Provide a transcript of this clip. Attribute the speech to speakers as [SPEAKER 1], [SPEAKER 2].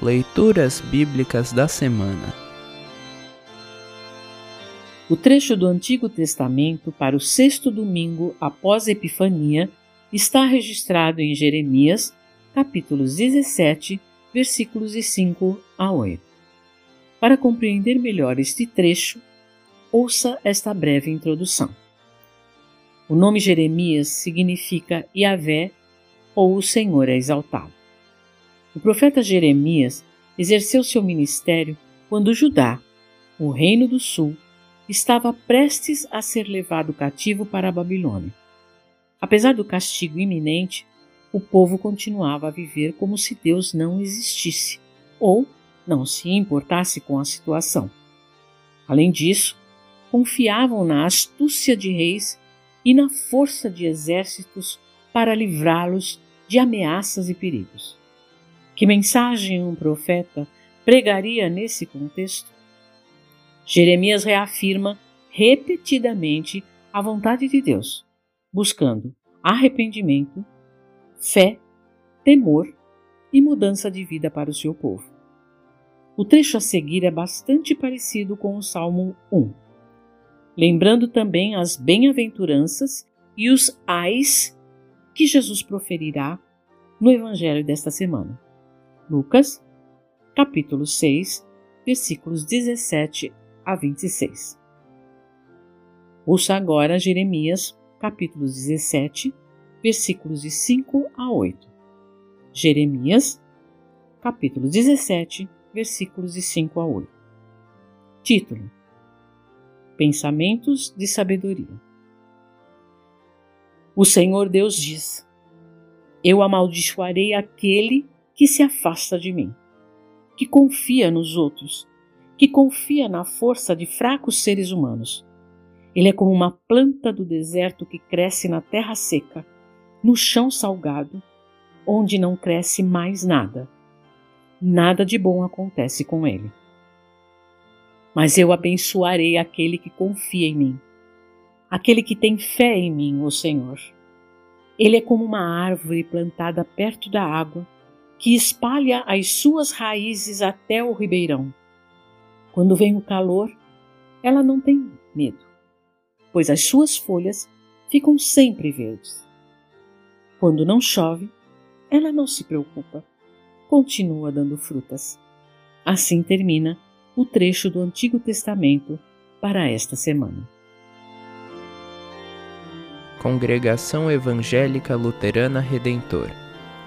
[SPEAKER 1] Leituras Bíblicas da Semana
[SPEAKER 2] O trecho do Antigo Testamento para o sexto domingo após Epifania está registrado em Jeremias, capítulos 17, versículos de 5 a 8. Para compreender melhor este trecho, ouça esta breve introdução. O nome Jeremias significa Yahvé ou o Senhor é exaltado. O profeta Jeremias exerceu seu ministério quando Judá, o reino do sul, estava prestes a ser levado cativo para a Babilônia. Apesar do castigo iminente, o povo continuava a viver como se Deus não existisse ou não se importasse com a situação. Além disso, confiavam na astúcia de reis e na força de exércitos para livrá-los de ameaças e perigos. Que mensagem um profeta pregaria nesse contexto? Jeremias reafirma repetidamente a vontade de Deus, buscando arrependimento, fé, temor e mudança de vida para o seu povo. O trecho a seguir é bastante parecido com o Salmo 1, lembrando também as bem-aventuranças e os ais que Jesus proferirá no Evangelho desta semana. Lucas, capítulo 6, versículos 17 a 26. Ouça agora Jeremias, capítulo 17, versículos de 5 a 8. Jeremias, capítulo 17, versículos de 5 a 8. Título: Pensamentos de sabedoria. O Senhor Deus diz: Eu amaldiçoarei aquele que se afasta de mim, que confia nos outros, que confia na força de fracos seres humanos. Ele é como uma planta do deserto que cresce na terra seca, no chão salgado, onde não cresce mais nada. Nada de bom acontece com ele. Mas eu abençoarei aquele que confia em mim, aquele que tem fé em mim, o Senhor. Ele é como uma árvore plantada perto da água que espalha as suas raízes até o ribeirão. Quando vem o calor, ela não tem medo, pois as suas folhas ficam sempre verdes. Quando não chove, ela não se preocupa, continua dando frutas. Assim termina o trecho do Antigo Testamento para esta semana.
[SPEAKER 1] Congregação Evangélica Luterana Redentor